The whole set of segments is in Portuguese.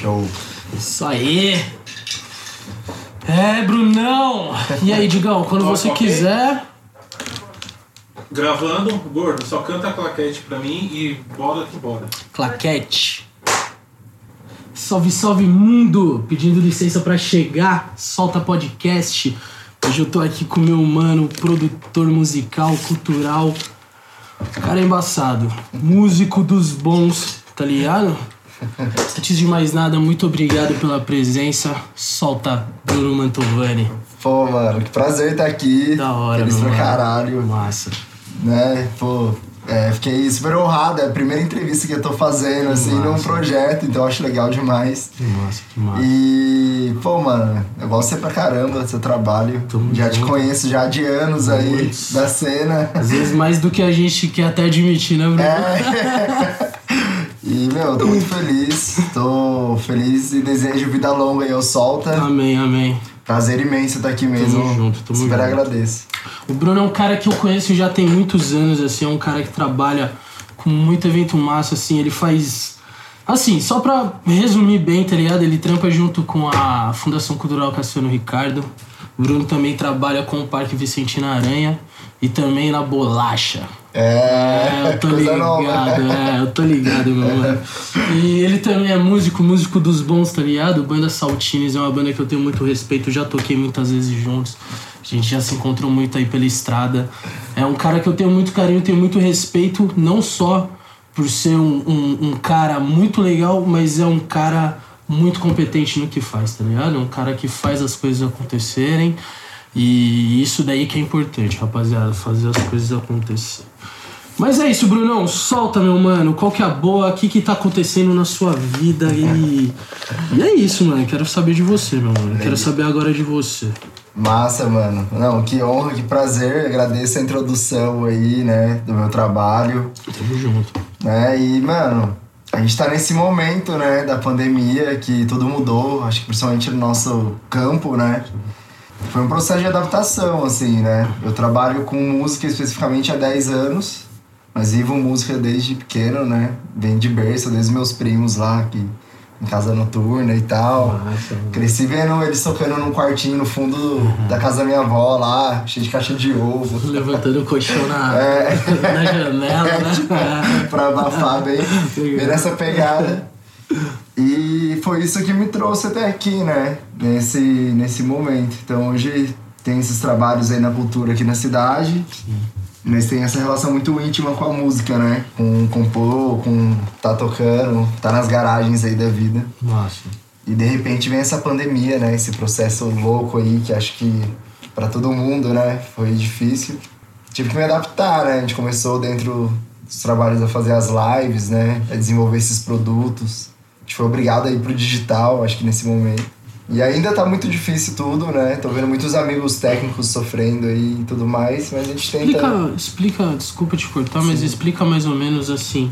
Show. Isso aí. É, Brunão. E aí, Digão, quando você ok? quiser. Gravando, gordo, só canta a claquete pra mim e bora que bora. Claquete. Salve, salve mundo! Pedindo licença pra chegar, solta podcast. Hoje eu tô aqui com meu mano, produtor musical, cultural. Cara é embaçado. Músico dos bons, tá ligado? Antes de mais nada, muito obrigado pela presença. Solta Bruno Mantovani. Pô, mano, que prazer estar aqui. Da hora, Feliz pra caralho. Massa. Né, pô. é, fiquei super honrado. É a primeira entrevista que eu tô fazendo, assim, num massa. projeto, então eu acho legal demais. Que massa, que massa. E, pô, mano, eu gosto de você pra caramba, do seu trabalho. Tamo já te conheço já de anos aí, Muitos. da cena. Às vezes mais do que a gente quer até admitir, né, Bruno? É. E, meu, tô muito feliz. Tô feliz e desejo vida longa aí ao Solta. Amém, amém. Prazer imenso estar aqui mesmo. Tamo junto, tamo Super junto. agradeço. O Bruno é um cara que eu conheço já tem muitos anos, assim, é um cara que trabalha com muito evento massa, assim, ele faz. Assim, só pra resumir bem, tá ligado? Ele trampa junto com a Fundação Cultural Cassiano Ricardo. O Bruno também trabalha com o Parque Vicentina Aranha e também na Bolacha. É, eu tô ligado, nova. é, eu tô ligado, meu mano. E ele também é músico, músico dos bons, tá ligado? Banda Saltines é uma banda que eu tenho muito respeito, já toquei muitas vezes juntos. A gente já se encontrou muito aí pela estrada. É um cara que eu tenho muito carinho, tenho muito respeito, não só por ser um, um, um cara muito legal, mas é um cara muito competente no que faz, tá ligado? É um cara que faz as coisas acontecerem. E isso daí que é importante, rapaziada, fazer as coisas acontecer. Mas é isso, Brunão. Solta, meu mano. Qual que é a boa? O que que tá acontecendo na sua vida? E, e é isso, mano. Quero saber de você, meu mano. Quero saber agora de você. Massa, mano. Não, que honra, que prazer. Agradeço a introdução aí, né, do meu trabalho. Tamo junto. né? E, mano, a gente tá nesse momento, né, da pandemia que tudo mudou, acho que principalmente no nosso campo, né? Foi um processo de adaptação, assim, né? Eu trabalho com música especificamente há 10 anos, mas vivo música desde pequeno, né? Vem de berço, desde meus primos lá, que em casa noturna e tal. Mano. Cresci vendo eles tocando num quartinho no fundo da casa da minha avó lá, cheio de caixa de ovo. Levantando o colchão na, É. na janela, né? pra abafar bem, bem nessa pegada. E foi isso que me trouxe até aqui, né? Nesse, nesse momento. Então hoje tem esses trabalhos aí na cultura aqui na cidade. Mas tem essa relação muito íntima com a música, né? Com compor, com tá tocando, tá nas garagens aí da vida. Massa. E de repente vem essa pandemia, né? Esse processo louco aí que acho que pra todo mundo, né? Foi difícil. Tive que me adaptar, né? A gente começou dentro dos trabalhos a fazer as lives, né? A desenvolver esses produtos. A gente foi obrigado a ir pro digital, acho que nesse momento. E ainda tá muito difícil tudo, né? Tô vendo muitos amigos técnicos sofrendo aí e tudo mais, mas a gente tenta. Explica, explica, desculpa te cortar, mas explica mais ou menos assim,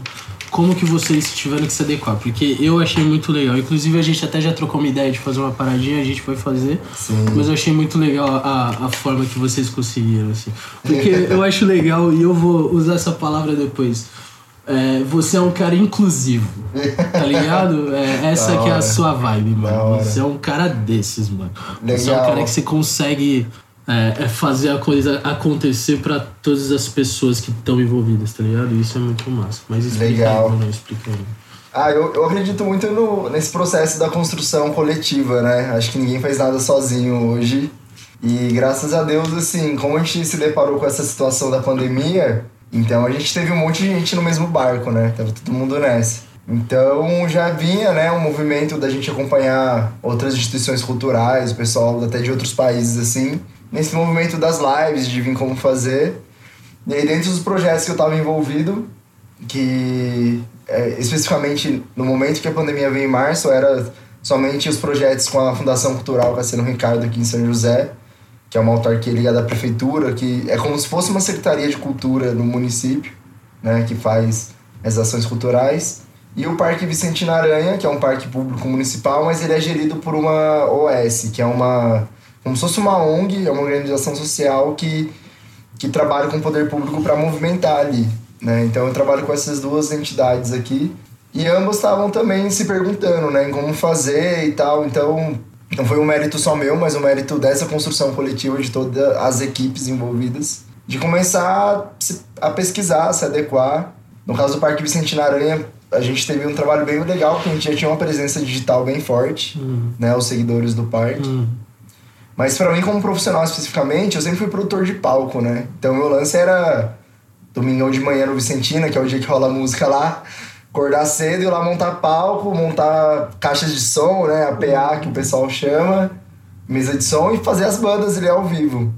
como que vocês tiveram que se adequar, porque eu achei muito legal. Inclusive a gente até já trocou uma ideia de fazer uma paradinha, a gente foi fazer, Sim. mas eu achei muito legal a, a forma que vocês conseguiram, assim. Porque eu acho legal, e eu vou usar essa palavra depois. É, você é um cara inclusivo, tá ligado? É, essa que é a sua vibe, mano. Você é um cara desses, mano. Você é um Legal. cara que você consegue é, é fazer a coisa acontecer pra todas as pessoas que estão envolvidas, tá ligado? Isso é muito massa. Mas explica Legal. aí, mano, explica aí. Ah, eu, eu acredito muito no, nesse processo da construção coletiva, né? Acho que ninguém faz nada sozinho hoje. E graças a Deus, assim, como a gente se deparou com essa situação da pandemia, então a gente teve um monte de gente no mesmo barco, né? Tava todo mundo nessa. Então já vinha, né, um movimento da gente acompanhar outras instituições culturais, pessoal até de outros países, assim, nesse movimento das lives, de vir como fazer. E aí, dentro dos projetos que eu tava envolvido, que é, especificamente no momento que a pandemia veio em março, era somente os projetos com a Fundação Cultural Cassiano Ricardo aqui em São José, que é uma autarquia ligada à prefeitura, que é como se fosse uma secretaria de cultura no município, né, que faz as ações culturais. E o Parque Vicentina Aranha, que é um parque público municipal, mas ele é gerido por uma OS, que é uma como se fosse uma ONG, é uma organização social que que trabalha com o poder público para movimentar ali, né? Então eu trabalho com essas duas entidades aqui E ambos estavam também se perguntando, né, em como fazer e tal. Então, não foi um mérito só meu, mas um mérito dessa construção coletiva de todas as equipes envolvidas. De começar a pesquisar, se adequar. No caso do Parque Vicentina Aranha, a gente teve um trabalho bem legal, porque a gente já tinha uma presença digital bem forte, Uhum. né, os seguidores do parque. Hum. Mas pra mim, como profissional especificamente, eu sempre fui produtor de palco, né? Então meu lance era domingão de manhã no Vicentina, que é o dia que rola a música lá, acordar cedo e ir lá montar palco, montar caixas de som, né? A PA que o pessoal chama, mesa de som e fazer as bandas ali ao vivo.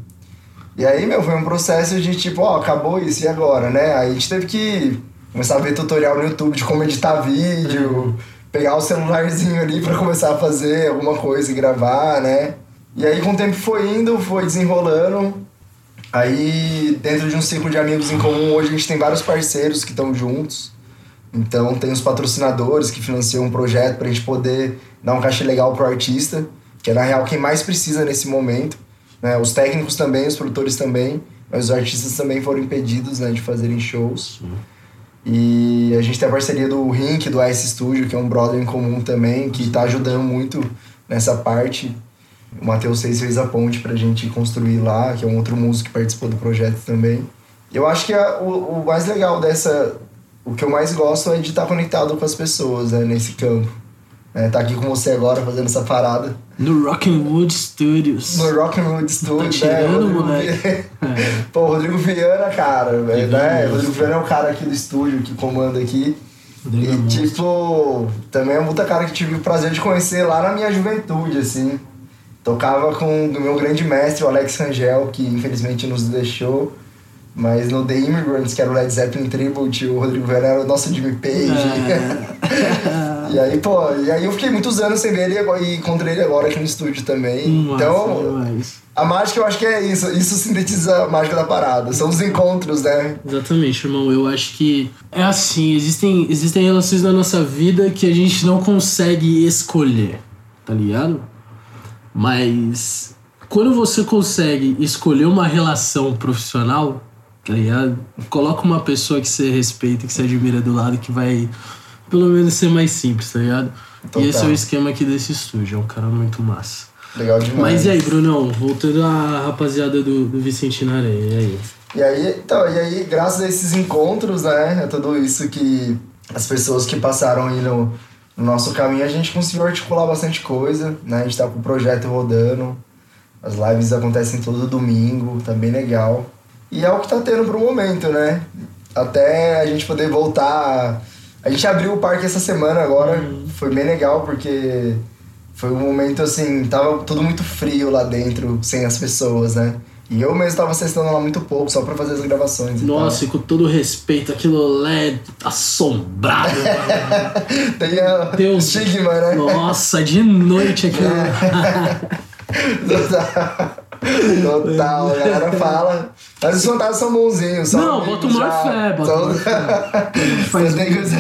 E aí, meu, foi um processo de tipo, ó, acabou isso, e agora, né? Aí a gente teve que começar a ver tutorial no YouTube de como editar vídeo, pegar o celularzinho ali pra começar a fazer alguma coisa e gravar, né? E aí, com o tempo foi indo, foi desenrolando. Aí, dentro de um ciclo de amigos em comum, hoje a gente tem vários parceiros que estão juntos. Então, tem os patrocinadores que financiam um projeto pra gente poder dar um cachê legal pro artista, que é na real quem mais precisa nesse momento. Né? Os técnicos também, os produtores também, mas os artistas também foram impedidos né, de fazerem shows. E a gente tem a parceria do Rink, do Ice Studio, que é um brother em comum também, que tá ajudando muito nessa parte. O Matheus Seis fez a ponte pra gente construir lá, que é um outro músico que participou do projeto também. Eu acho que a- o, o mais legal dessa. O que eu mais gosto é de estar conectado com as pessoas né, nesse campo. É, tá aqui com você agora fazendo essa parada. No Rock'n'Wood Studios. No Rock'n'Roll Studio, né? tirando, Rodrigo moleque. É. Pô, Rodrigo Viana, cara, velho, né? mesmo. Rodrigo Viana é o cara aqui do estúdio que comanda aqui. Rodrigo é E, monstro. tipo, também é um puta cara que tive o prazer de conhecer lá na minha juventude, assim. Tocava com o meu grande mestre, o Alex Rangel, que infelizmente nos deixou. Mas no The Immigrants, que era o Led Zeppelin Tribute, o Rodrigo Viana era o nosso Jimmy Page. É. e aí, pô, e aí eu fiquei muitos anos sem ver ele e encontrei ele agora aqui no estúdio também. Massa então, demais. a mágica eu acho que é isso. Isso sintetiza a mágica da parada. São os encontros, né? Exatamente, irmão. Eu acho que é assim, existem, existem relações na nossa vida que a gente não consegue escolher, tá ligado? Mas quando você consegue escolher uma relação profissional, tá ligado? Coloca uma pessoa que você respeita, que você admira do lado, que vai pelo menos ser mais simples, tá ligado? Total. E esse é o esquema aqui desse estúdio, é um cara muito massa. Legal demais. Mas e aí, Brunão? Voltando à rapaziada do, do Vicentino Areia, e aí? E aí, então, e aí, graças a esses encontros, né, a tudo isso que as pessoas que passaram aí no, no nosso caminho, a gente conseguiu articular bastante coisa, né? A gente tá com o projeto rodando, as lives acontecem todo domingo, tá bem legal. E é o que tá tendo pro momento, né? Até a gente poder voltar. A gente abriu o parque essa semana agora, foi bem legal porque foi um momento assim, tava tudo muito frio lá dentro, sem as pessoas, né? E eu mesmo tava acessando lá muito pouco, só pra fazer as gravações. e Nossa, e com todo respeito, aquilo é assombrado. Tem a Deus. estigma, né? Nossa, de noite aquilo. Total. Total, a galera fala. Mas os fantasmas são bonzinhos. São Não, bota o maior fé, bota São- fé. Faz- Só tem coisa-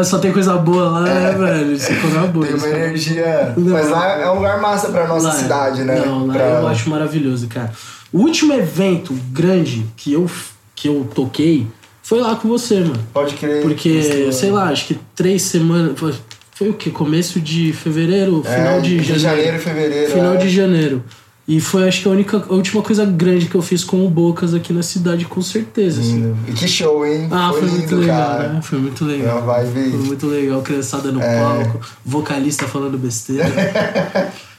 É, Só tem coisa boa lá, né, velho? Isso é boa. Tem uma é- energia. Não. Mas lá é um lugar massa pra nossa Lá é. cidade, né? Não, lá Pra- eu acho maravilhoso, cara. O último evento grande que eu, que eu toquei foi lá com você, mano. Pode crer. Porque, Isso- sei lá, acho que três semanas. Foi, foi o quê? Começo de fevereiro? É, Final de entre janeiro. janeiro fevereiro. Final é. de janeiro. E foi, acho que, a única, a última coisa grande que eu fiz com o Bocas aqui na cidade, com certeza. assim. E que show, hein? Ah, foi, lindo, muito legal, cara. né? Foi muito É legal. uma vibe. Foi muito legal, criançada no É. palco, vocalista falando besteira.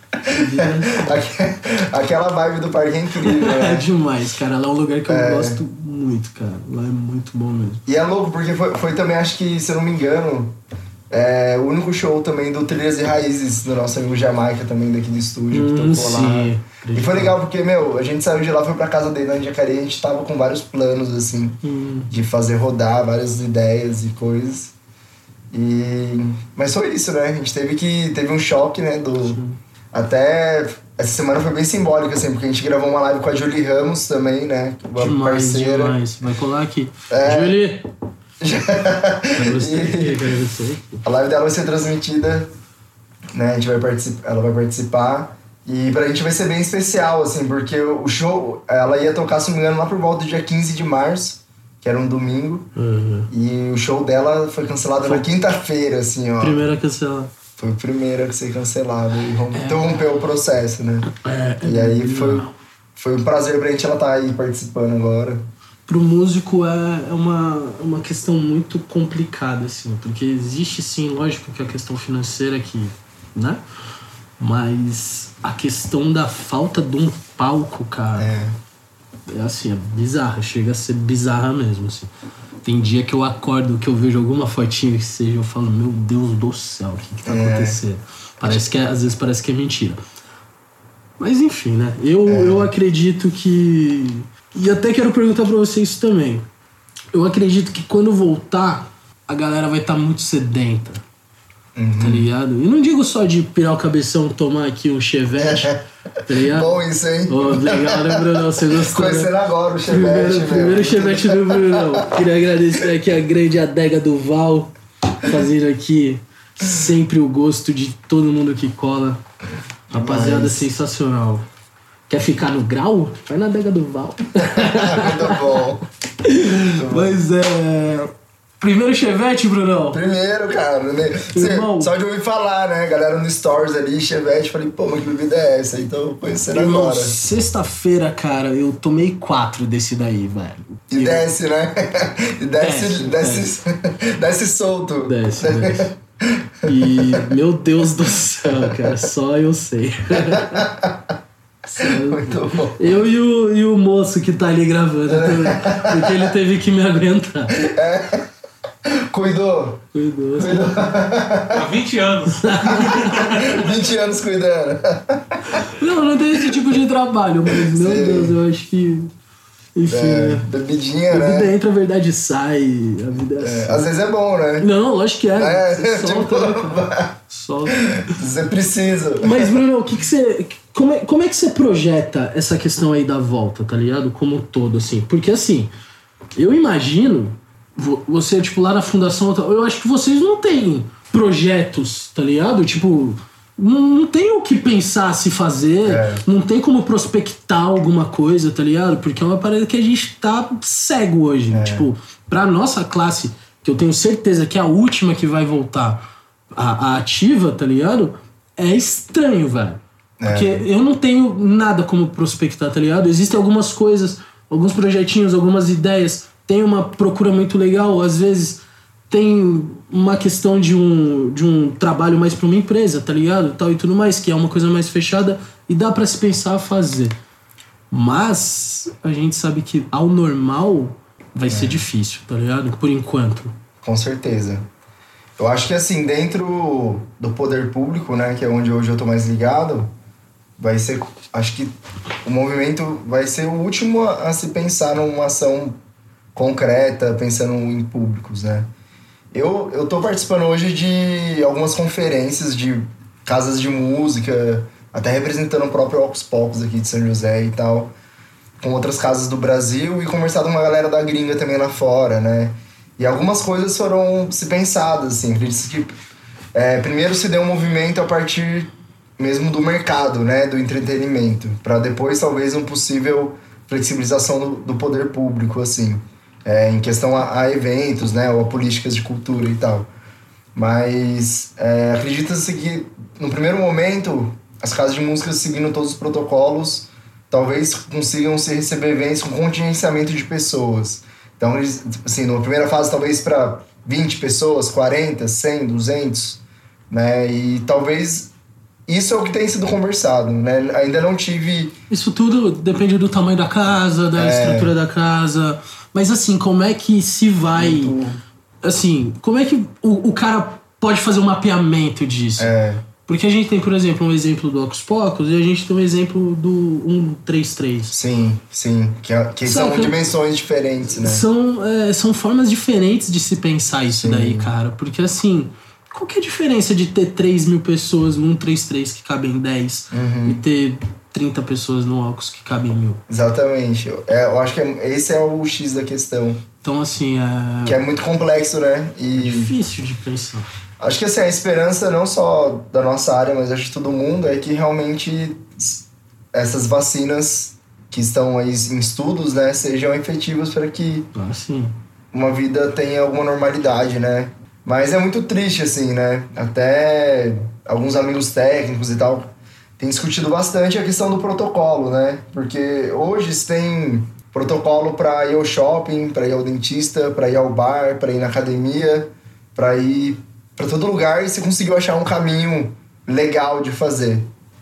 Aque- Aquela vibe do parque é incrível, é né? demais, cara. Lá é um lugar que eu É. gosto muito, cara. Lá é muito bom mesmo. E é louco, porque foi, foi também, acho que, se eu não me engano, é, o único show também do Trilhas e Raízes, do nosso amigo Jamaica, também daqui do estúdio, que Hum, tocou lá. sim. E foi legal porque, meu, a gente saiu de lá, foi pra casa dele na Jacareí, a gente tava com vários planos, assim, Hum, de fazer rodar várias ideias e coisas. E... Mas foi isso, né? A gente teve que... Teve um choque, né? Do... Até... Essa semana foi bem simbólica, assim, porque a gente gravou uma live com a Julie Ramos também, né? Uma demais, parceira. demais. Vai colar aqui. É. Julie! A live dela vai ser transmitida, né? A gente vai participar, ela vai participar. E pra gente vai ser bem especial, assim, porque o show, ela ia tocar, se não me engano, lá por volta do dia 15 de março, que era um domingo. Uhum. E o show dela foi cancelado Foi- na quinta-feira, assim, ó. Primeira cancela. Foi o primeiro a ser cancelado e rom- interrompeu o processo, né? É, E aí foi, foi um prazer pra gente ela estar aí participando agora. Pro músico é é uma, uma questão muito complicada, assim, porque existe sim, lógico que a questão financeira aqui, né? Mas a questão da falta de um palco, cara, É. é assim, é bizarra, chega a ser bizarra mesmo, assim. Tem dia que eu acordo, que eu vejo alguma fotinha que seja, eu falo, meu Deus do céu, o que, que tá É. acontecendo? Parece que é- às vezes parece que é mentira. Mas enfim, né? Eu, eu acredito que. E até quero perguntar pra você isso também. Eu acredito que quando voltar, a galera vai estar muito sedenta. Tá ligado? E não digo só de pirar o cabeção, tomar aqui um chevette, tá ligado? Bom isso, hein? Legal, né, Bruno? Você gostou? né? Conhecendo agora o Primeiro, Chevette, meu. primeiro chevette do Brunão. Queria agradecer aqui a grande adega do Val, fazendo aqui sempre o gosto de todo mundo que cola. Rapaziada, Demais. sensacional. Quer ficar no grau? Vai na adega do Val. Muito bom. Mas é. Primeiro chevette, Brunão. Primeiro, cara, né? Cê- só de ouvir falar, né? Galera no Stories ali, Chevette, falei, pô, mas que bebida é essa? Então, conhecendo Irmão, agora. sexta-feira, cara, eu tomei quatro desse daí, velho. E Eu- desce, né? E desce, Desce, desce, desce, solto. Desce, desce. E, meu Deus do céu, cara, só eu sei. Eu- Muito bom. Eu e o, e o moço que tá ali gravando também. Porque ele teve que me aguentar. Cuidou. Cuidou. Há 20 anos. 20 anos cuidando. Não, não tem esse tipo de trabalho, mas meu Sim. Deus, eu acho que. Enfim, É, né? bebidinha, A vida né? entra, a verdade sai. A vida é, É, assim. às vezes é bom, né? Não, lógico que é. É, Você solta, né, tipo? Solta. você precisa. Mas, Bruno, o que, que você. Como é, como é que você projeta essa questão aí da volta, tá ligado? Como um todo, assim? Porque, assim, eu imagino, vo- você, tipo, lá na fundação, eu acho que vocês não têm projetos, tá ligado? Tipo, não, não tem o que pensar se fazer, É. não tem como prospectar alguma coisa, tá ligado? Porque é uma parada que a gente tá cego hoje. Tipo, pra nossa classe, que eu tenho certeza que é a última que vai voltar a, a ativa, tá ligado? É estranho, velho. Porque eu não tenho nada como prospectar, tá ligado? Existem algumas coisas, alguns projetinhos, algumas ideias. Tem uma procura muito legal, às vezes tem uma questão de um, de um trabalho mais pra uma empresa, tá ligado? Tal e tudo mais, que é uma coisa mais fechada e dá pra se pensar a fazer. Mas a gente sabe que ao normal vai ser difícil, tá ligado? Por enquanto. Com certeza. Eu acho que assim, dentro do poder público, né, que é onde hoje eu tô mais ligado, vai ser. Acho que o movimento vai ser o último a, a se pensar numa ação concreta, pensando em públicos, né? Eu, eu tô participando hoje de algumas conferências de casas de música, até representando o próprio Ocus Pocos aqui de São José e tal, com outras casas do Brasil e conversado com uma galera da gringa também lá fora, né? E algumas coisas foram se pensadas, assim. Que é, primeiro se deu um movimento a partir mesmo do mercado, né? Do entretenimento, para depois talvez um possível flexibilização do, do poder público, assim, é, em questão a, a eventos, né? Ou a políticas de cultura e tal. Mas é, acredita-se que no primeiro momento as casas de música seguindo todos os protocolos talvez consigam se receber eventos com contingenciamento de pessoas. Então, assim, numa primeira fase, talvez para 20 pessoas, 40, 100, 200, né? E talvez isso é o que tem sido conversado, né? Ainda não tive. Isso tudo depende do tamanho da casa, da É. estrutura da casa. Mas assim, como é que se vai. muito- Assim, como é que o, o cara pode fazer um mapeamento disso? É, Porque a gente tem, por exemplo, um exemplo do Ocus Pocos e a gente tem um exemplo do 133. sim, sim. Que, é- que são Saca? dimensões diferentes, né? São, é, são formas diferentes de se pensar isso Sim. daí, cara. Porque assim, qual que é a diferença de ter 3 mil pessoas no 133 que cabem 10 Uhum. e ter 30 pessoas no Ocus que cabem mil? Exatamente. É, eu acho que é- esse é o X da questão. Então, assim, é, Que é muito complexo, né? E difícil de pensar. acho que assim, a esperança não só da nossa área, mas acho que todo mundo, é que realmente essas vacinas que estão aí em estudos, né, sejam efetivos para que Ah, uma vida tenha alguma normalidade, né? Mas é muito triste, assim, né? Até alguns amigos técnicos e tal têm discutido bastante a questão do protocolo, né? Porque hoje se tem protocolo para ir ao shopping, para ir ao dentista, para ir ao bar, para ir na academia, para ir para todo lugar e você conseguiu achar um caminho legal de fazer.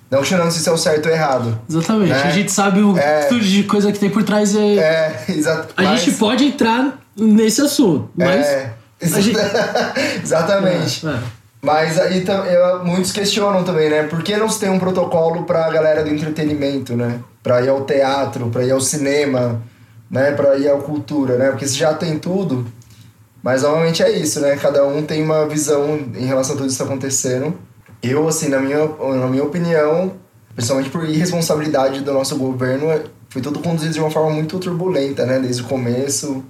Não questionando se isso é o certo ou errado. Exatamente. Né? A gente sabe o É. tudo de coisa que tem por trás. É... É, exato. A gente pode entrar nesse assunto, mas. É, exatamente. É, é. Mas aí eu- muitos questionam também, né? Por que não se tem um protocolo pra galera do entretenimento, né? Pra ir ao teatro, pra ir ao cinema, né? Pra ir à cultura, né? Porque se já tem tudo. Mas normalmente é isso, né? Cada um tem uma visão em relação a tudo isso tá acontecendo. Eu, assim, na minha, na minha opinião, principalmente por irresponsabilidade do nosso governo, é- foi tudo conduzido de uma forma muito turbulenta, né? Desde o começo,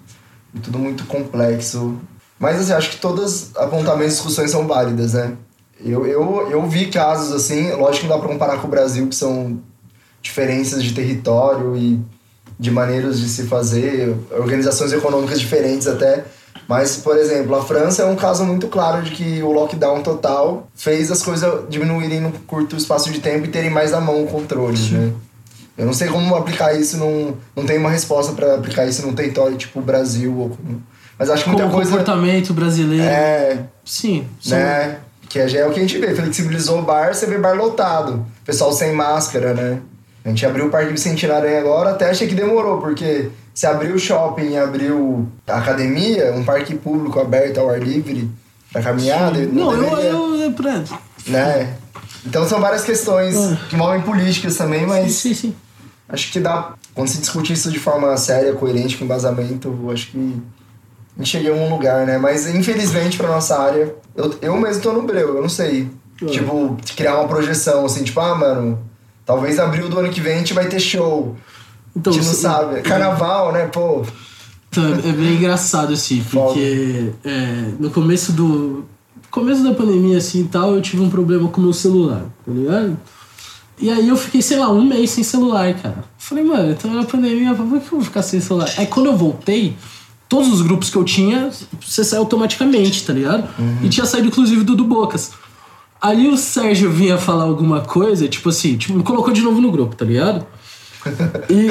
tudo muito complexo. Mas, assim, acho que todos apontamentos e discussões são válidas, né? Eu, eu, eu vi casos, assim, lógico que não dá pra comparar com o Brasil, que são diferenças de território e de maneiras de se fazer, organizações econômicas diferentes até. Mas, por exemplo, a França é um caso muito claro de que o lockdown total fez as coisas diminuírem num curto espaço de tempo e terem mais na mão o controle, né? Eu não sei como aplicar isso, num, não tem uma resposta para aplicar isso num território tipo o Brasil. Ou como, mas acho que muita Como coisa. comportamento brasileiro. É, Sim. né? Que já é o que a gente vê. Flexibilizou o bar, você vê bar lotado. Pessoal sem máscara, né? A gente abriu o Parque Vicentino Aranha agora, até achei que demorou, porque se abriu o shopping, abriu a academia, um parque público aberto ao ar livre pra caminhada, Não, eu, deveria, eu, eu, pra- né? Então são várias questões Ah. que envolvem políticas também, mas Sim, sim. acho que dá. Quando se discute isso de forma séria, coerente, com embasamento, eu acho que em algum lugar, né? Mas infelizmente pra nossa área, eu, eu mesmo tô no breu, eu não sei. Ah. Tipo, criar uma projeção assim, tipo, ah, mano, talvez abril do ano que vem a gente vai ter show. Então, a gente não se- sabe. Carnaval, né? Pô. Então, é bem engraçado, assim, porque é, no começo do. começo da pandemia, assim e tal, eu tive um problema com o meu celular, tá ligado? E aí eu fiquei, sei lá, um mês sem celular, cara. Falei, mano, então na pandemia, por que eu vou ficar sem celular? Aí quando eu voltei, todos os grupos que eu tinha, você sai automaticamente, tá ligado? E tinha saído, inclusive, do do Bocas. Aí o Sérgio vinha falar alguma coisa, tipo assim, tipo, me colocou de novo no grupo, tá ligado? E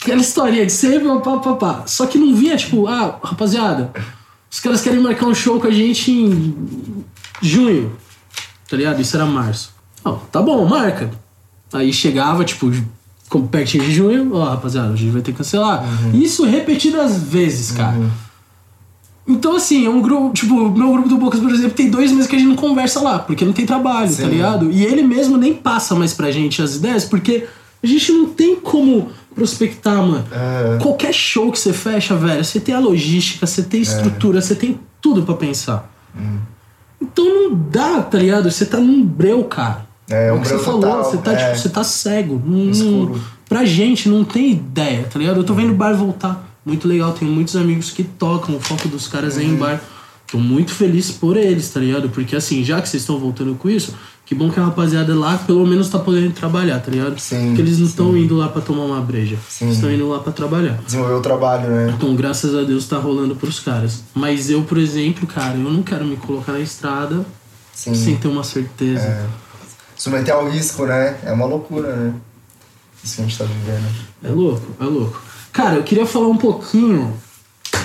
aquela historinha de sempre, pá, pá, pá. Só que não vinha, tipo, ah, rapaziada, os caras querem marcar um show com a gente em junho, tá ligado? Isso era março. Não, tá bom, marca. Aí chegava, tipo, como pertinho de junho, ó, rapaziada, a gente vai ter que cancelar. Isso repetidas vezes, cara. Então, assim, é um grupo, tipo, meu grupo do Bocas, por exemplo, tem dois meses que a gente não conversa lá, porque não tem trabalho, tá Sim. ligado? E ele mesmo nem passa mais pra gente as ideias, porque a gente não tem como prospectar, mano. É. Qualquer show que você fecha, velho, você tem a logística, você tem estrutura, você tem tudo pra pensar. Hum. Então não dá, tá ligado? Você tá num breu, cara. É, um o que você falou, total, você tá, é. tipo, você tá cego. Não- Escuro. pra gente não tem ideia, tá ligado? Eu tô vendo o bar voltar. Muito legal, tenho muitos amigos que tocam, o foco dos caras é Uhum. em bar. Tô muito feliz por eles, tá ligado? Porque assim, já que vocês estão voltando com isso, que bom que a rapaziada lá pelo menos tá podendo trabalhar, tá ligado? Sim, Porque eles não estão indo lá pra tomar uma breja. Sim. Eles estão indo lá pra trabalhar. Desenvolver o trabalho, né? Então, graças a Deus tá rolando pros caras. Mas eu, por exemplo, cara, eu não quero me colocar na estrada Sim. sem ter uma certeza. É. Submeter ao risco, né? É uma loucura, né? Isso que a gente tá vivendo. É louco, é louco. Cara, eu queria falar um pouquinho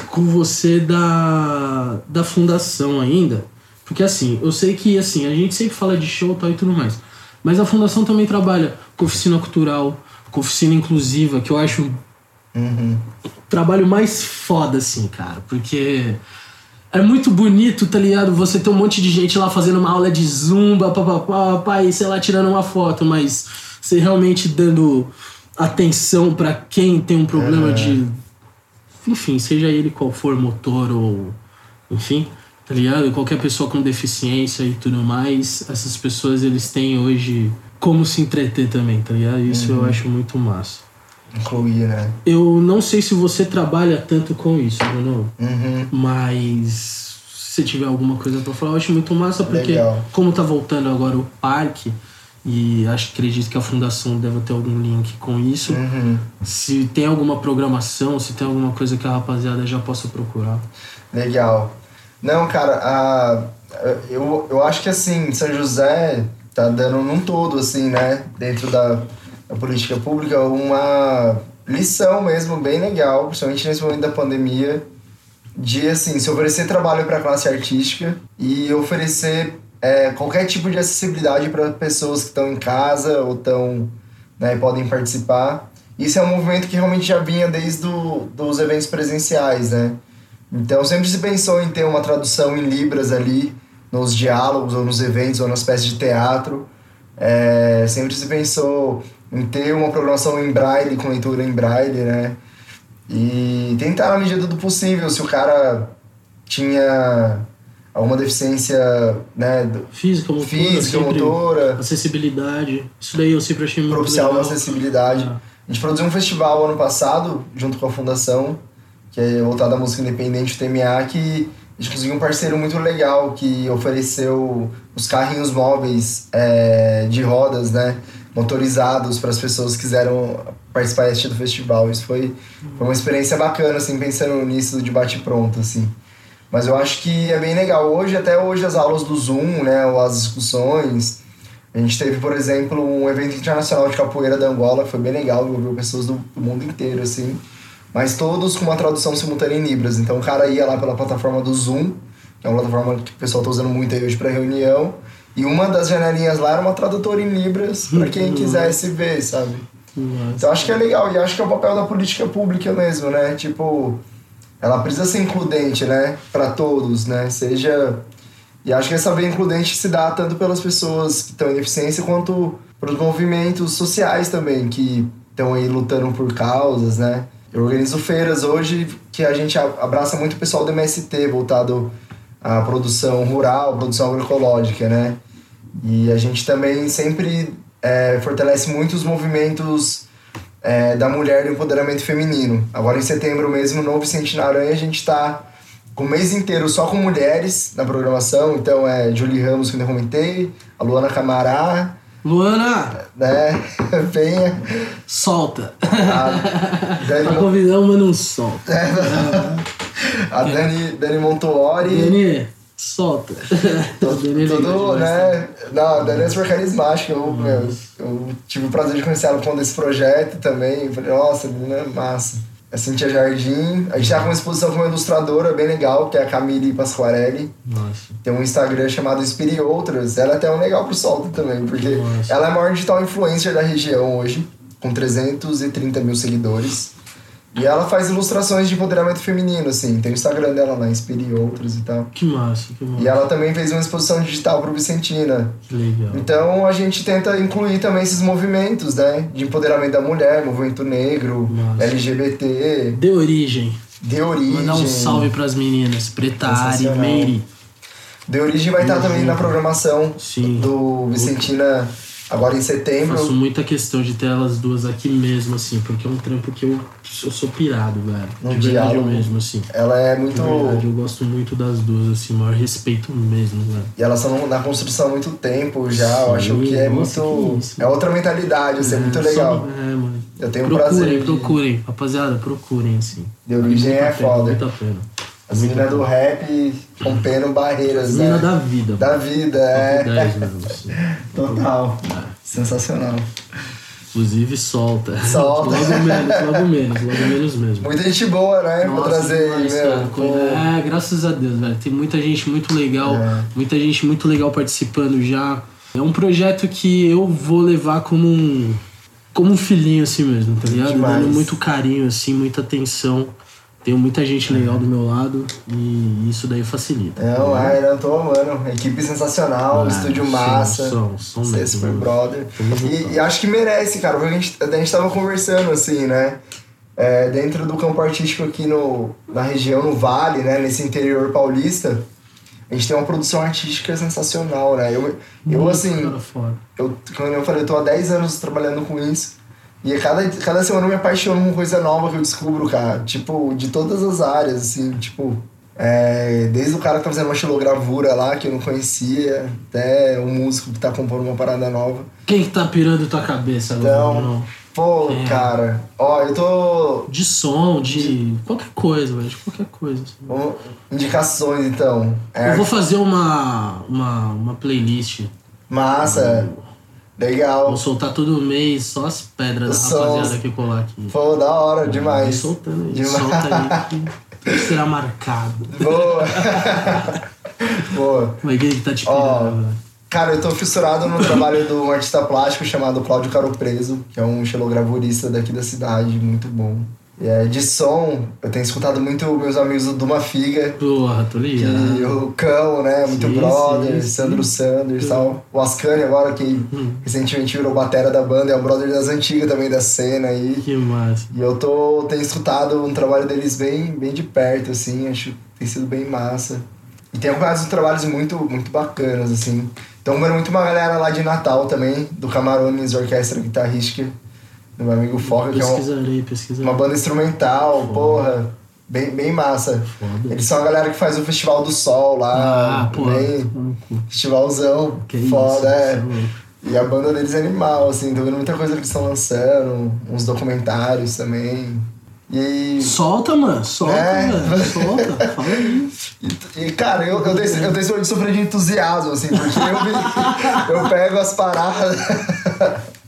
com você da, da fundação ainda. Porque assim, eu sei que assim, a gente sempre fala de show tal e tudo mais. Mas a fundação também trabalha com oficina cultural, com oficina inclusiva, que eu acho Uhum. o trabalho mais foda, assim, cara. Porque é muito bonito, tá ligado? Você ter um monte de gente lá fazendo uma aula de zumba, papapá, pá, e sei lá, tirando uma foto, mas você realmente dando atenção pra quem tem um problema É. de. Enfim, seja ele qual for, motor ou. Enfim, tá ligado? Qualquer pessoa com deficiência e tudo mais, essas pessoas eles têm hoje como se entreter também, tá ligado? Isso eu acho muito massa. Incluir, né? Eu não sei se você trabalha tanto com isso, Bruno, Uhum. mas se tiver alguma coisa pra falar, eu acho muito massa, porque Legal. como tá voltando agora o parque, E acho acredito que a fundação deve ter algum link com isso. Uhum. Se tem alguma programação, se tem alguma coisa que a rapaziada já possa procurar. Legal. Não, cara, a, eu, eu acho que assim, São José tá dando num todo, assim, né, dentro da, da política pública, uma lição mesmo bem legal, principalmente nesse momento da pandemia, de assim, se oferecer trabalho para a classe artística e oferecer é, qualquer tipo de acessibilidade para pessoas que estão em casa ou estão né, podem participar. Isso é um movimento que realmente já vinha desde do, dos eventos presenciais, né? Então sempre se pensou em ter uma tradução em libras ali nos diálogos ou nos eventos ou nas peças de teatro. É, sempre se pensou em ter uma programação em braille com leitura em braille, né? E tentar na medida do possível, se o cara tinha alguma deficiência, né, Física, motora, física, motora, acessibilidade. Isso daí eu sempre achei muito propiciar uma legal. acessibilidade. Ah, A gente produziu um festival ano passado, junto com a fundação, que é voltado à música independente, o TMA, que a gente conseguiu um parceiro muito legal que ofereceu os carrinhos móveis é, de rodas, né? Motorizados para as pessoas que quiseram participar e assistir do festival. Isso foi, foi uma experiência bacana, assim, pensando nisso de bate-pronto, assim. Mas eu acho que é bem legal. Hoje, até hoje, as aulas do Zoom, né? Ou as discussões. A gente teve, por exemplo, um evento internacional de capoeira da Angola, que foi bem legal, envolveu pessoas do, do mundo inteiro, assim. Mas todos com uma tradução simultânea em Libras. Então o cara ia lá pela plataforma do Zoom, que é uma plataforma que o pessoal tá usando muito aí hoje para reunião. E uma das janelinhas lá era uma tradutora em Libras, para quem quisesse ver, sabe? Então acho que é legal, e acho que é o papel da política pública mesmo, né? Tipo, ela precisa ser includente, né? Para todos, né? Seja. E acho que essa veia includente se dá tanto pelas pessoas que estão em deficiência quanto para os movimentos sociais também, que estão aí lutando por causas, né? Eu organizo feiras hoje que a gente abraça muito o pessoal do MST, voltado à produção rural, produção agroecológica, né? E a gente também sempre é, fortalece muito os movimentos é, da mulher e do empoderamento feminino. Agora em setembro mesmo, no Vicente Naranha, a gente está com o mês inteiro só com mulheres na programação. Então é Julie Ramos, que eu comentei, a Luana Camará, Luana, né? Penha, solta. a Tá Dani, convidando, mas não solta. A Dani, Dani Montuori. Dani, solta. Dani é legal Tudo, demais, né? Não, a Dani é super carismática. Eu, meu, eu tive o prazer de conhecer ela quando esse projeto também. Eu Falei, nossa, menina é massa. A Cintia Jardim. A gente tá com uma exposição com uma ilustradora bem legal, que é a Camille Pasquarelli. Nossa. Tem um Instagram chamado Inspire Outras. Ela é até um legal pro solto também, porque Nossa. ela é a maior digital influencer da região hoje, com 330 mil seguidores. E ela faz ilustrações de empoderamento feminino, assim. Tem o Instagram dela lá, Inspire Outras e tal. Que massa, que massa. E ela também fez uma exposição digital pro Vicentina. Que legal. Então a gente tenta incluir também esses movimentos, né? De empoderamento da mulher, movimento negro, Massa. LGBT, De origem. de origem. Mandar um salve pras meninas. Preta Ari, Sensacional. Meire. De origem vai estar também na programação Sim. do Vicentina agora em setembro. Faço muita questão de ter elas duas aqui mesmo, assim, porque é um trampo que eu, eu sou pirado, velho. No de verdade eu diálogo. mesmo, assim. Ela é De muito. verdade, eu gosto muito das duas, assim, maior respeito mesmo, velho. E elas estão na construção há muito tempo já. eu acho Sim, que é nossa, muito. que isso. é outra mentalidade, isso é, muito legal. Só- é, mano. Eu tenho procurem, prazer. de- procurem. Rapaziada, procurem, assim. De origem é pena, foda. Muito a pena. As meninas do rap rompendo barreiras, Menina né? da vida. Da vida, é. 10 mesmo. Total. Sensacional. Inclusive, solta. Solta. logo menos, logo menos, logo menos mesmo. Muita gente boa, né? Nossa, trazer, demais, meu. pô. É, graças a Deus, velho. Tem muita gente muito legal, É. muita gente muito legal participando já. É um projeto que eu vou levar como um como um filhinho assim mesmo, tá ligado? Demais. Dando muito carinho assim, muita atenção. Tenho muita gente legal do meu lado e isso daí facilita. Não, tá é, eu tô amando. Equipe sensacional, Ah, estúdio sim, massa. som, som Você é super mano. brother. E, e acho que merece, cara, porque a gente, a gente tava conversando, assim, né? É, dentro do campo artístico aqui no, na região, no Vale, né? Nesse interior paulista, a gente tem uma produção artística sensacional, né? Eu, eu assim, eu, como eu falei, eu tô há 10 anos trabalhando com isso. E cada, cada semana eu me apaixono com coisa nova que eu descubro, cara. Tipo, de todas as áreas, assim, tipo. É, desde o cara que tá fazendo uma xilogravura lá, que eu não conhecia, até o músico que tá compondo uma parada nova. Quem que tá pirando tua cabeça agora, Então, Bruno? pô, É. cara, ó, eu tô. De som, de qualquer coisa, velho. De qualquer coisa. assim. Indicações então. É, Eu vou fazer uma, uma, uma playlist. Massa, legal. Vou soltar todo mês só as pedras da rapaziada que colar aqui. Pô, da hora, Vai demais. soltando aí. Demais. Solta aí que será marcado. Boa. Boa. Mas quem que tá te pirando, velho? Cara, eu tô fissurado no trabalho de um artista plástico chamado Cláudio Caro Preso, que é um xilogravurista daqui da cidade, muito bom. E é, de som, eu tenho escutado muito meus amigos do Duma Figa, Porra, tô que ligado. o Cão, né? Muito Sim, brother, sim, Sandro sim. Sanders e tal. O Ascani agora, que Hum. recentemente virou batera da banda, é um brother das antigas também da cena aí. Que massa. E eu tô, tenho escutado um trabalho deles bem, bem de perto, assim, acho que tem sido bem massa. E tem acompanhado uns trabalhos muito, muito bacanas, assim. Então, vendo muito uma galera lá de Natal também, do Camarones Orquestra Guitarrística, do meu amigo Foca, que é um- Pesquisarei, uma banda instrumental, porra, bem, bem massa. Foda. Eles são a galera que faz o Festival do Sol lá, Ah, bem festivalzão, Que isso. foda, é. tá louco. E a banda deles é animal, assim, tô vendo muita coisa que eles estão lançando, uns documentários também. E, Solta, mano. Solta, É. velho. Solta. Fala aí. e, e, cara, eu, eu, dei, eu dei de sofrer de entusiasmo, assim, porque eu, vi- eu pego as paradas.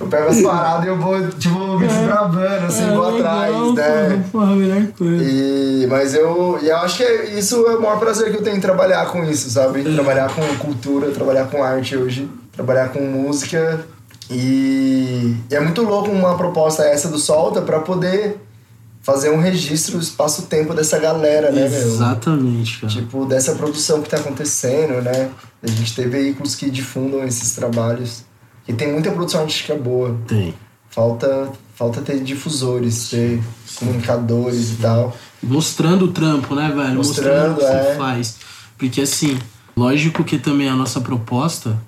eu pego as paradas e eu vou, tipo, me desbravando, assim, É, vou legal, atrás, né? Porra, a melhor coisa. E, mas eu, e eu acho que é- isso é o maior prazer que eu tenho em trabalhar com isso, sabe? É. Trabalhar com cultura, trabalhar com arte hoje, trabalhar com música. E, e é muito louco uma proposta essa do Solta pra poder fazer um registro espaço-tempo dessa galera, né, meu? Exatamente, cara. Tipo, dessa produção que tá acontecendo, né? A gente ter veículos que difundam esses trabalhos. E tem muita produção artística boa. Tem. Falta, falta ter difusores, ter comunicadores e tal. Mostrando o trampo, né, velho? Mostrando, o que você é. faz. Porque assim, lógico que também a nossa proposta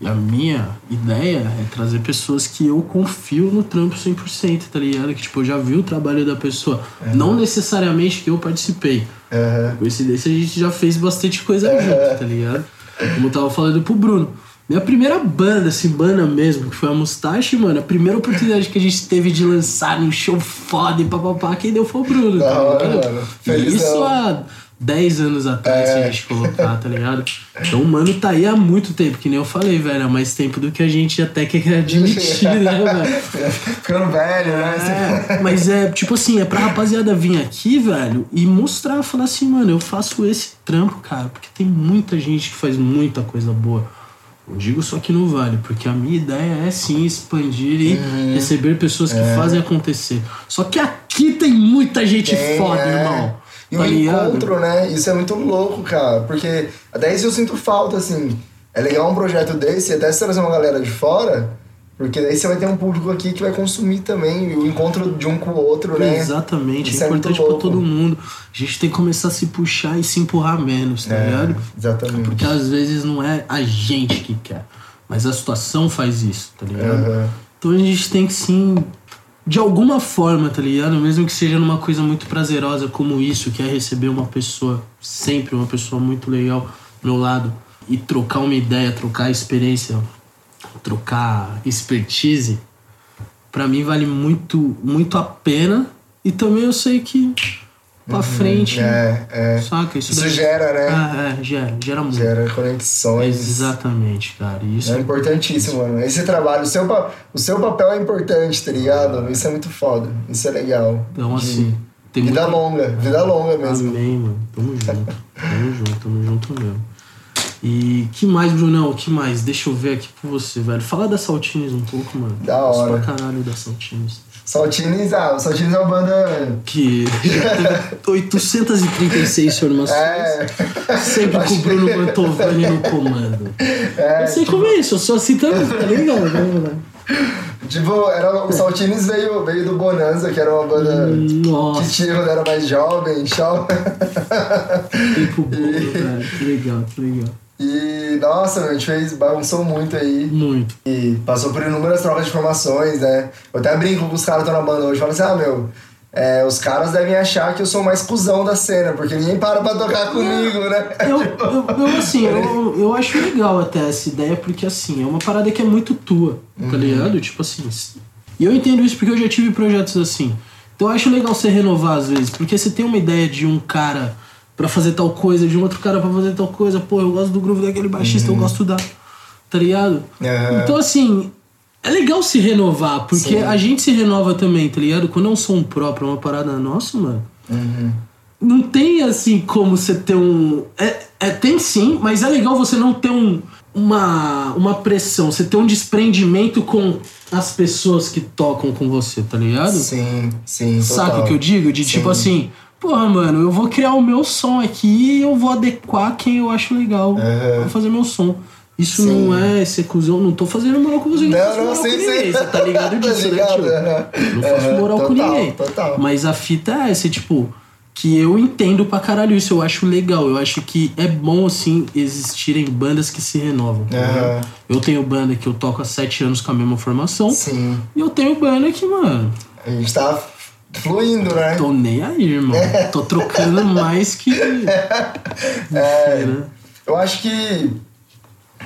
e a minha ideia é trazer pessoas que eu confio no trampo 100%, tá ligado? Que tipo, eu já vi o trabalho da pessoa. Não necessariamente que eu participei. Aham. Coincidência, a gente já fez bastante coisa junto, tá ligado? Como eu tava falando pro Bruno. Minha primeira banda, assim, banda mesmo, que foi a Mustache, mano, a primeira oportunidade que a gente teve de lançar num show foda e papapá, quem deu foi o Bruno, Da tá hora, ligado? mano. Felizão. isso há 10 anos atrás, se É. a gente colocar, tá ligado? Então o mano tá aí há muito tempo, que nem eu falei, velho, há mais tempo do que a gente até quer admitir, né, velho? Ficando velho, né? É, mas é, tipo assim, é pra rapaziada vir aqui, velho, e mostrar, falar assim, mano, eu faço esse trampo, cara, porque tem muita gente que faz muita coisa boa. Eu digo só que não vale, porque a minha ideia é sim expandir e Uhum. receber pessoas que É. fazem acontecer. Só que aqui tem muita gente Tem, foda, é. irmão. E tá o ligado? encontro, né? Isso é muito louco, cara. Porque até isso eu sinto falta, assim. É legal um projeto desse, até se trazer uma galera de fora, porque daí você vai ter um público aqui que vai consumir também. O encontro de um com o outro, né? Exatamente, Isso é é importante pra louco. todo mundo. A gente tem que começar a se puxar e se empurrar menos, tá É, ligado? exatamente. Porque às vezes não é a gente que quer, mas a situação faz isso, tá ligado? Aham. Então a gente tem que sim, de alguma forma, tá ligado? Mesmo que seja numa coisa muito prazerosa como isso, que é receber uma pessoa, sempre uma pessoa muito legal do meu lado, e trocar uma ideia, trocar experiência, trocar expertise, pra mim vale muito, muito a pena. E também eu sei que pra frente, É, é. saca? Isso, Isso daí- gera, né? Ah, é, gera, gera muito. Gera conexões. Exatamente, cara. Isso É importantíssimo, mano. Esse trabalho, o seu, o seu papel é importante, tá ligado? Isso é muito foda. Isso é legal. Então, De- assim, Vida muita- longa, vida longa mesmo. Amém, mano. Tamo junto. Tamo junto, tamo junto mesmo. E que mais, Brunão? Que mais? Deixa eu ver aqui com você, velho. Fala da Saltines um pouco, mano. Da hora. pra caralho da Saltines. Saltines, ah, o Saltines é uma banda. Que já teve 836 formações. É. Sempre com o Bruno Mantovani no comando. É, eu sei como é isso, eu sou assim também, tá ligado? Tipo, era, o Saltines veio, veio do Bonanza, que era uma banda que Nossa, tinha quando era mais jovem, jovem. tempo bom, velho. Que legal, que legal. E, nossa, meu, a gente fez, bagunçou muito aí. Muito. E passou por inúmeras trocas de formações, né? Eu até brinco com os caras que estão na banda hoje. Falo assim, ah, meu, é, os caras devem achar que eu sou mais cuzão da cena, porque ninguém para pra tocar comigo, né? Eu, eu, eu, assim, eu, eu acho legal até essa ideia, porque assim, é uma parada que é muito tua, tá ligado? Tipo assim. E eu entendo isso porque eu já tive projetos assim. Então eu acho legal você renovar às vezes, porque você tem uma ideia de um cara pra fazer tal coisa, de um outro cara pra fazer tal coisa, pô, eu gosto do groove daquele baixista, eu gosto da. Tá ligado? Então assim. É legal se renovar, porque Sim. a gente se renova também, tá ligado? Quando é um som próprio, é uma parada nossa, mano Uhum. não tem assim como você ter um. É, é, tem sim, mas é legal você não ter um, uma, uma pressão, você ter um desprendimento com as pessoas que tocam com você, tá ligado? Sim, sim. Saca total. o que eu digo? De tipo Sim. assim, porra, mano, eu vou criar o meu som aqui e eu vou adequar quem eu acho legal Aham. pra fazer meu som. Isso Sim. não é ser cuzão, não tô fazendo moral com você, não, Não, faço moral sim, com ninguém, você tá ligado Tá disso, ligado, né, tio? Não faço moral com total, ninguém. total. Mas a fita é essa, tipo, que eu entendo pra caralho isso, eu acho legal. Eu acho que é bom, assim, existirem bandas que se renovam. tá? Eu tenho banda que eu toco há sete anos com a mesma formação. Sim. E eu tenho banda que, mano, A gente tá fluindo, né? tô nem aí, irmão. Tô trocando mais que. É, né? eu acho que,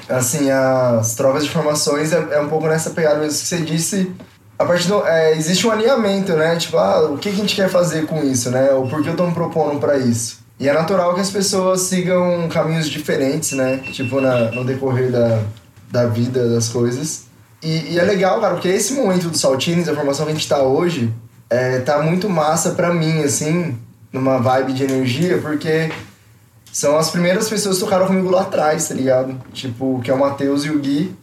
assim, as trocas de informações é, é um pouco nessa pegada mesmo que você disse. A partir do, é, existe um alinhamento, né? Tipo, ah, o que, que a gente quer fazer com isso, né? Ou por que eu tô me propondo pra isso? E é natural que as pessoas sigam caminhos diferentes, né? Tipo, na, no decorrer da, da vida, das coisas. E, e é legal, cara, porque esse momento do Saltines, a formação que a gente tá hoje, é, tá muito massa pra mim, assim, numa vibe de energia, porque são as primeiras pessoas que tocaram comigo lá atrás, tá ligado? Tipo, que é o Matheus e o Gui.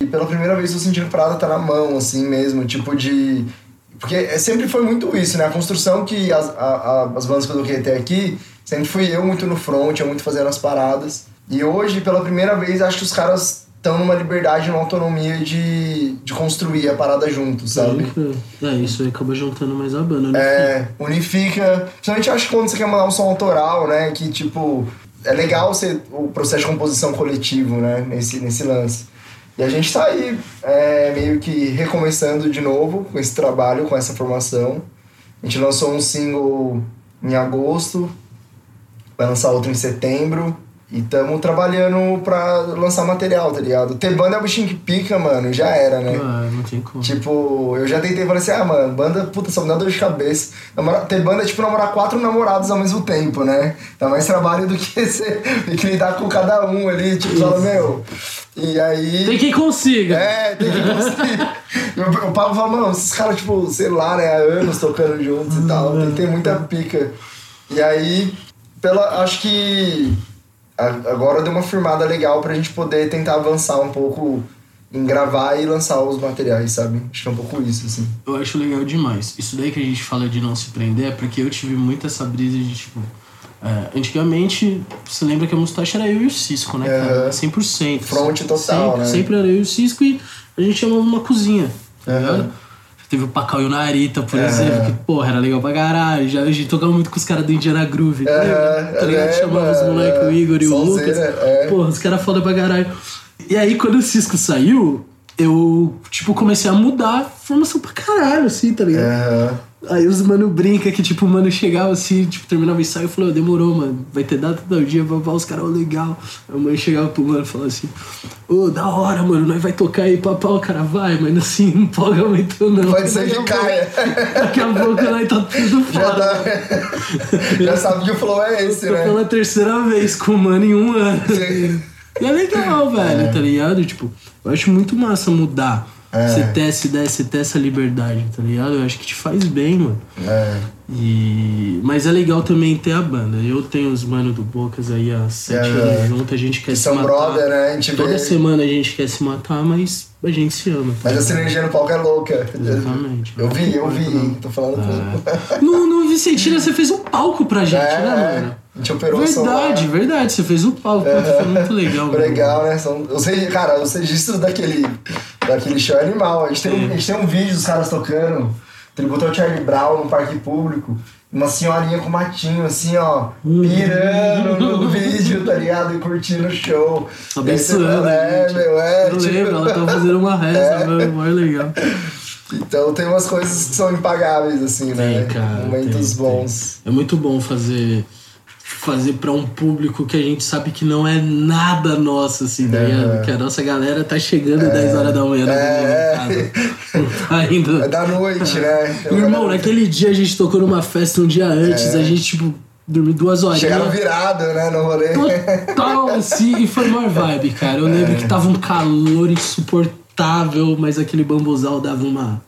E pela primeira vez eu tô sentindo parada tá na mão, assim mesmo, tipo de. Porque é- sempre foi muito isso, né? A construção que as, a- a- as bandas que eu toquei até aqui, sempre fui eu muito no front, eu muito fazendo as paradas. E hoje, pela primeira vez, acho que os caras estão numa liberdade, numa autonomia de, de construir a parada junto, sabe? É, isso aí acaba juntando mais a banda, né? É, unifica. Principalmente acho que quando você quer mandar um som autoral, né? Que tipo. É legal ser o processo de composição coletivo, né? Nesse, nesse lance. E a gente tá aí, é, meio que recomeçando de novo com esse trabalho, com essa formação. A gente lançou um single em agosto, vai lançar outro em setembro. E tamo trabalhando pra lançar material, tá ligado? Ter banda é o bichinho que pica, mano, já era, né? Ah, não tem como. Tipo, eu já tentei falar assim, ah, mano, banda, puta, só me dá dor de cabeça. Namora... Ter banda é tipo namorar quatro namorados ao mesmo tempo, né? Dá mais trabalho do que você tem que lidar com cada um ali, tipo, fala, meu. E aí. Tem quem consiga. É, tem que conseguir. Eu- o Pablo fala, mano, esses caras, tipo, sei lá, né, há anos tocando juntos e tal, tem ter muita pica. E aí, pela, acho que agora deu uma firmada legal pra gente poder tentar avançar um pouco em gravar e lançar os materiais, sabe? Acho que é um pouco isso, assim. Eu acho legal demais. Isso daí que a gente fala de não se prender é porque eu tive muito essa brisa de, tipo... é, antigamente, você lembra que a mustache era eu e o Cisco, né, cara? Aham. 100%. Front total, sempre, né? Sempre era eu e o Cisco e a gente chamava uma cozinha, tá ligado? Teve o Pacau e o Narita, por Aham. exemplo, que, porra, era legal pra caralho. Já, a gente tocava muito com os caras do Indiana Groove, lembra? tá ligado? é, Chamava os moleques, o Igor e o Lucas. é. Porra, os caras foda pra caralho. E aí, quando o Cisco saiu, eu, tipo, comecei a mudar a formação pra caralho, assim, tá ligado? Aham. Aí os mano brinca que, tipo, o mano chegava assim, tipo, terminava o ensaio e falou, demorou, mano, vai ter data tal dia, papá, os caras, ô, legal. Aí o mano chegava pro mano e falava assim, ô, da hora, mano, nós vai tocar aí, papá, o cara vai, mas assim, não empolga muito não. Pode ser que caia. Daqui a pouco nós tá tudo Já, fora. tá... Já sabe que o flow é esse, né? pela terceira vez com o mano em um ano. Sim. E é legal, velho, tá ligado? Tipo, eu acho muito massa mudar. É. Você ter essa ideia, você ter essa liberdade, tá ligado? Eu acho que te faz bem, mano. É. E... Mas é legal também ter a banda. Eu tenho os manos do Bocas aí há sete É, anos é. junto, a gente quer Que se são matar. brother, né? A gente Toda vê- semana a gente quer se matar, mas a gente se ama. tá Mas a sinergia no palco é louca. Exatamente. Eu vi, eu vi, hein? Tô falando com... No, no Vicentina você fez um palco pra gente, É, né, mano? A gente operou o som lá. Verdade, verdade. Você fez um palco, foi muito legal, mano. Legal, né? São, os, cara, os registros daquele, daquele show é animal. A gente, tem um, a gente tem um vídeo dos caras tocando, tributo ao Charlie Brown no parque público. Uma senhorinha com matinho, assim, ó, pirando no vídeo, tá ligado? E curtindo o show. Abençoando, É, meu, é. Eu tipo- lembro, ela tava fazendo uma reza, mano, mais legal. Então tem umas coisas que são impagáveis, assim, né? Tem, cara, Momentos tem, bons. É muito bom fazer fazer pra um público que a gente sabe que não é nada nosso, assim, tá ligado? Que a nossa galera tá chegando 10 horas da manhã na É. casa. Tá indo. É da noite, né? Eu- Irmão, naquele dia a gente tocou numa festa um dia antes, a gente, tipo, dormiu duas horas. Chegaram virado, né, no rolê. Total, assim, e foi maior vibe, cara. Eu lembro que tava um calor insuportável, mas aquele bambuzal dava uma.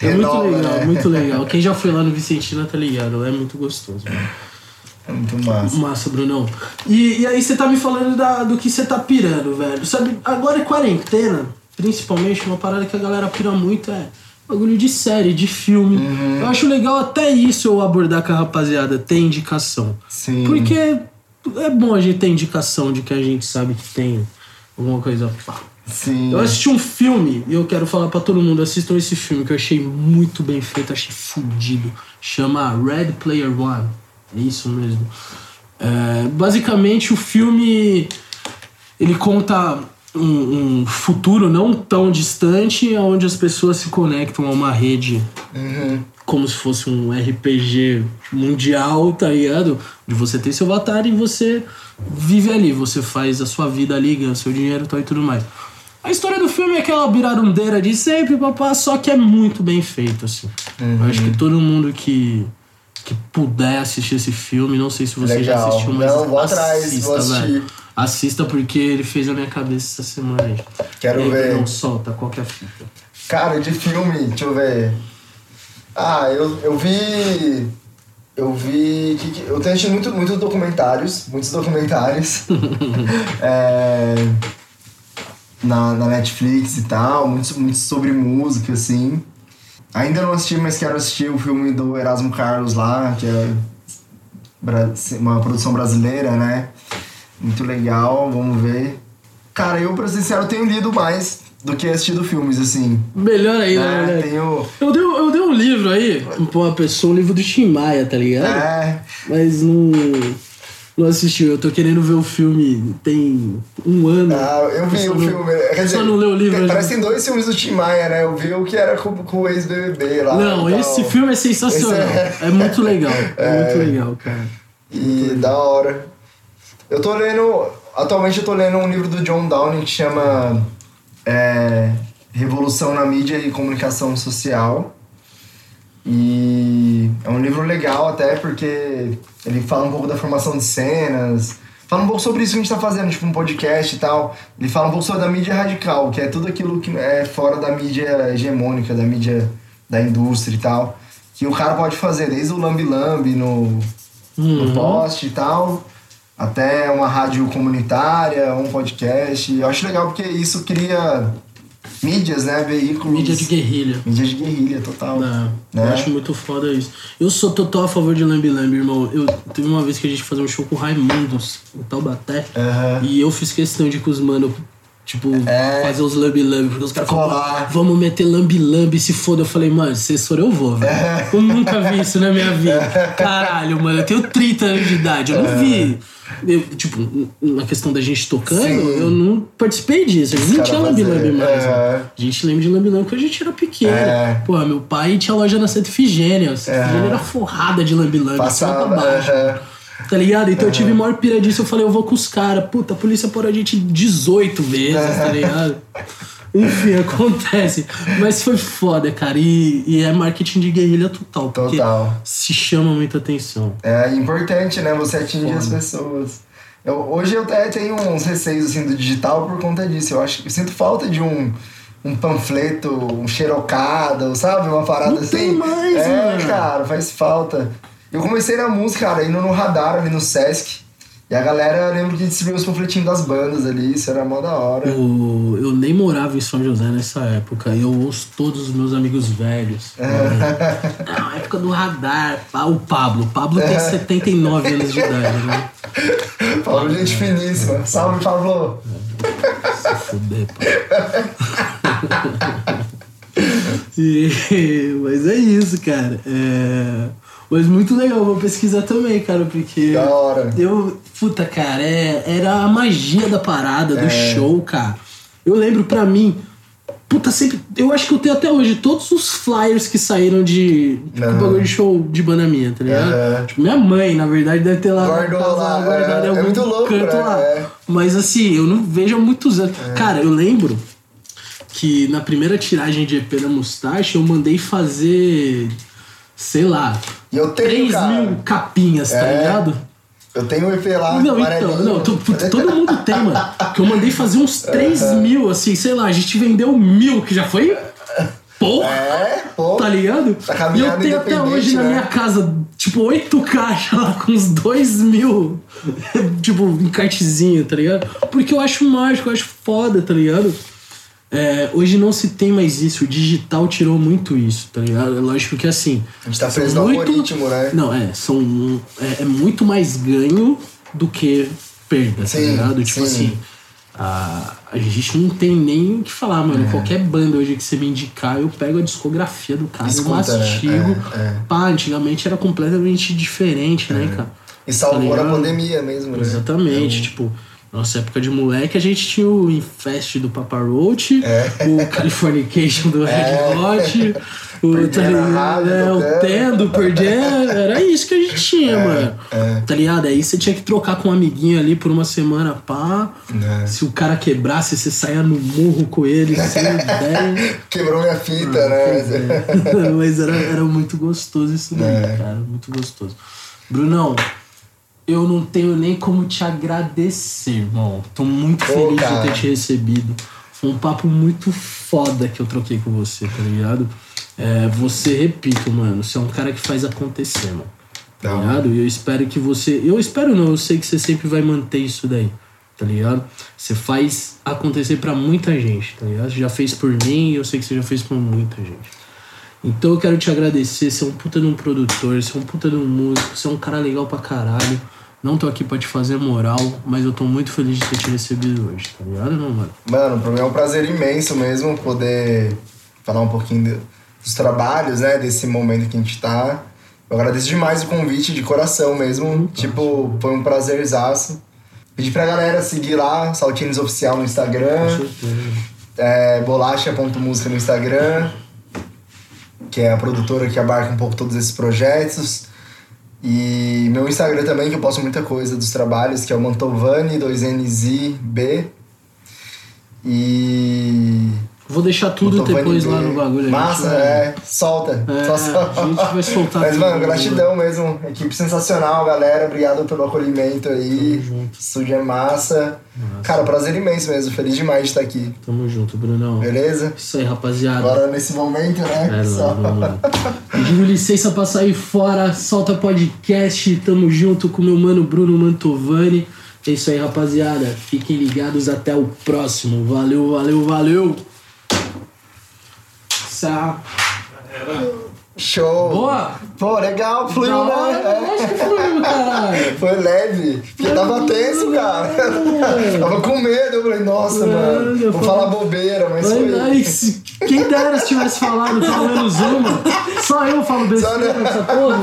É Renova, muito legal, né? muito legal. Quem já foi lá no Vicentina tá ligado, é muito gostoso. mano. É muito massa. Massa, Brunão. E, e aí você tá me falando da- do que você tá pirando, velho. Sabe, agora é quarentena, principalmente, uma parada que a galera pira muito é bagulho de série, de filme. Uhum. Eu acho legal até isso eu abordar com a rapaziada, ter indicação. Sim. Porque é bom a gente ter indicação de que a gente sabe que tem alguma coisa. Sim. Eu assisti um filme e eu quero falar pra todo mundo: assistam esse filme que eu achei muito bem feito, achei fudido. Chama Red Player One. É isso mesmo. É, basicamente, o filme ele conta um, um futuro não tão distante, onde as pessoas se conectam a uma rede Uhum. como se fosse um RPG mundial, tá ligado? De você ter seu avatar e você vive ali, você faz a sua vida ali, ganha seu dinheiro tal, e tudo mais. A história do filme é aquela birarundeira de sempre, papá, só que é muito bem feito, assim. Eu acho que todo mundo que, que puder assistir esse filme, não sei se você já Legal. assistiu, mas Não, vou atrás, assista, vou assistir. velho. Assista porque ele fez a minha cabeça essa semana aí. Quero aí, ver. Não solta qualquer fita. Cara, de filme, deixa eu ver. Ah, eu, eu vi. Eu vi. que- que- Eu tenho assistido muito, muitos documentários. Muitos documentários. É, na, na Netflix e tal. Muitos, muitos sobre música, assim. Ainda não assisti, mas quero assistir o filme do Erasmo Carlos lá, que é uma produção brasileira, né? Muito legal, vamos ver. Cara, eu, pra ser sincero, tenho lido mais do que assistido filmes, assim. Melhor ainda, É, né? tenho. Eu dei, eu dei um livro aí pra uma pessoa, um livro do Tim Maia, tá ligado? É, Mas não, não assistiu. Eu tô querendo ver o filme tem um ano. ah, eu vi o não- filme. Quer dizer, só não leu o livro. tem- parece que tem dois filmes do Tim Maia, né? Eu vi o que era com, com o ex-BBB lá. Não, tal. esse filme é sensacional. Esse É... muito legal. É, muito legal, cara. E da hora. Eu tô lendo. Atualmente eu tô lendo um livro do John Downing que chama é, Revolução na Mídia e Comunicação Social. E é um livro legal até porque ele fala um pouco da formação de cenas, fala um pouco sobre isso que a gente tá fazendo, tipo um podcast e tal. Ele fala um pouco sobre a mídia radical, que é tudo aquilo que é fora da mídia hegemônica, da mídia da indústria e tal. Que o cara pode fazer, desde o lambi-lambi no, no post e tal, até uma rádio comunitária, um podcast. Eu acho legal porque isso cria mídias, né? Veículos. Mídia de guerrilha. Mídia de guerrilha, total. É, Né? Eu acho muito foda isso. Eu sou total a favor de Lambi Lambi, irmão. Eu teve uma vez que a gente fazia um show com o Raimundos em Taubaté. Aham. E eu fiz questão de com os mano, tipo, É. fazer os lambi lambi, porque os caras falaram, Colar. vamos meter lambi lambi, se foda. Eu falei, mano, se for eu vou, velho. É. Eu nunca vi isso na minha vida. Caralho, mano, eu tenho 30 anos de idade, eu não vi. Eu, tipo, na questão da gente tocando, É. Sim. eu não participei disso. A gente não tinha caras lambi lambi fazer. mais. É. né? A gente lembra de lambi lambi quando a gente era pequeno. É. Pô, meu pai tinha loja na Santa Efigênia. A Santa É. Efigênia era forrada de lambi lambi, cima pra Passava. baixo. aham. Tá ligado? Então eu tive maior pira disso. Eu falei, eu vou com os caras. Puta, a polícia parou a gente 18 vezes, tá ligado? Enfim, acontece. Mas foi foda, cara. E, e é marketing de guerrilha total. Total. se chama muita atenção. É importante, né? Você atingir as pessoas. Eu, hoje eu até tenho uns receios assim, do digital por conta disso. Eu acho eu sinto falta de um, um panfleto, um xerocado, sabe? Uma parada Não assim. tem mais, é, mano. cara, faz falta. Eu comecei na música, cara, indo no radar ali no Sesc. E a galera, eu lembro que distribuía os panfletinhos das bandas ali, isso era mó da hora. Eu, eu nem morava em São José nessa época. Eu ouço todos os meus amigos velhos. Não, época do radar. Ah, O Pablo. O Pablo tem 79 anos de idade, né? Pablo, gente finíssima. Salve, Pablo! Se fuder, pá. E- mas é isso, cara. É... Mas muito legal, vou pesquisar também, cara, porque. Da hora. Eu. Puta, cara, é... era a magia da parada, do É. show, cara. Eu lembro pra mim, Puta, sempre. Eu acho que eu tenho até hoje todos os flyers que saíram de. Tipo, bagulho de show de banda minha, tá ligado? Aham. Tipo, minha mãe, na verdade, deve ter lá. Guardou casa lá, guardado é, em é algum muito louco, canto né? lá. É. Mas assim, eu não vejo há muitos anos. Cara, eu lembro que na primeira tiragem de EP da Mustache eu mandei fazer. Sei lá. E eu tenho, 3 cara. mil capinhas, tá É. ligado? Eu tenho um EP lá, Não, então, não, to- todo mundo tem, mano. Que eu mandei fazer uns 3 mil, assim, sei lá, a gente vendeu mil, que já foi. Porra! É, pô. Tá ligado? Tá e eu tenho até hoje na né? minha casa, tipo, oito caixas lá com uns dois mil, tipo, em cartezinho, tá ligado? Porque eu acho mágico, eu acho foda, tá ligado? É, hoje não se tem mais isso, o digital tirou muito isso, tá ligado? É lógico que assim. A gente tá preso no algoritmo, né? Não, é, são. É, é muito mais ganho do que perda, tá Sim, ligado? Tipo sim. assim. A, a gente não tem nem o que falar, É. mano. Qualquer banda hoje que você me indicar, eu pego a discografia do cara, eu Escuta, né? mastigo. É, é. Pá, antigamente era completamente diferente, né, cara? E salvou Tá ligado? pandemia mesmo, né? Exatamente, tipo, nossa época de moleque, a gente tinha o Infest do Papa Roach, É. o Californication do Red Hot, o, Pearl tá ligado? É, o tocando. Ten do Pearl Jam, era isso que a gente tinha, mano. é. Tá ligado? Aí você tinha que trocar com um amiguinho ali por uma semana, pá. É. Se o cara quebrasse, você saia no murro com ele, sem ideia. Quebrou minha fita, Ah, né? É. Mas era, era muito gostoso isso daí, É. cara. Muito gostoso. Brunão, eu não tenho nem como te agradecer, irmão. Tô muito feliz de cara. ter te recebido. Foi um papo muito foda que eu troquei com você, tá ligado? É, você, repito, mano, você é um cara que faz acontecer, mano. Tá Não. ligado? E eu espero que você. Eu espero não, eu sei que você sempre vai manter isso daí, tá ligado? Você faz acontecer pra muita gente, tá ligado? Você já fez por mim e eu sei que você já fez por muita gente. Então eu quero te agradecer, você é um puta de um produtor, você é um puta de um músico, você é um cara legal pra caralho. Não tô aqui pra te fazer moral, mas eu tô muito feliz de ter te recebido hoje, tá ligado, não, mano? Mano, pra mim é um prazer imenso mesmo poder falar um pouquinho dos trabalhos, né? Desse momento que a gente tá. Eu agradeço demais o convite, de coração mesmo. Tipo, foi um prazerzaço. Pedir pra galera seguir lá, Saltines Oficial no Instagram, é, bolacha.música no Instagram, que é a produtora que abarca um pouco todos esses projetos. E meu Instagram também, que eu posto muita coisa dos trabalhos, que é o Mantovani, 2NZB. E. Vou deixar tudo depois lá no bagulho. Massa, vai- é. Solta. É, Só solta. a gente vai soltar Mas, mano, gratidão mesmo. Equipe sensacional, galera. Obrigado pelo acolhimento aí. Tamo junto. Estúdio é massa. Cara, prazer imenso mesmo. Feliz demais de estar aqui. Tamo junto, Brunão. Beleza? Isso aí, rapaziada. Agora nesse momento, né? É, Só-. Pedindo licença pra sair fora, solta podcast, tamo junto com meu mano Bruno Mantovani. É isso aí, rapaziada. Fiquem ligados até o próximo. Valeu, valeu, valeu. Sa- Show! Boa! Pô, legal, fluiu, né? Lógico que foi, caralho. Foi leve. Porque tava tenso, cara. tava com medo. Eu falei, nossa, mano. Vou foi- falar bobeira, mas foi. ai, se- Quem dera se tivesse falado pelo menos uma. Só eu falo besteira né? nessa porra.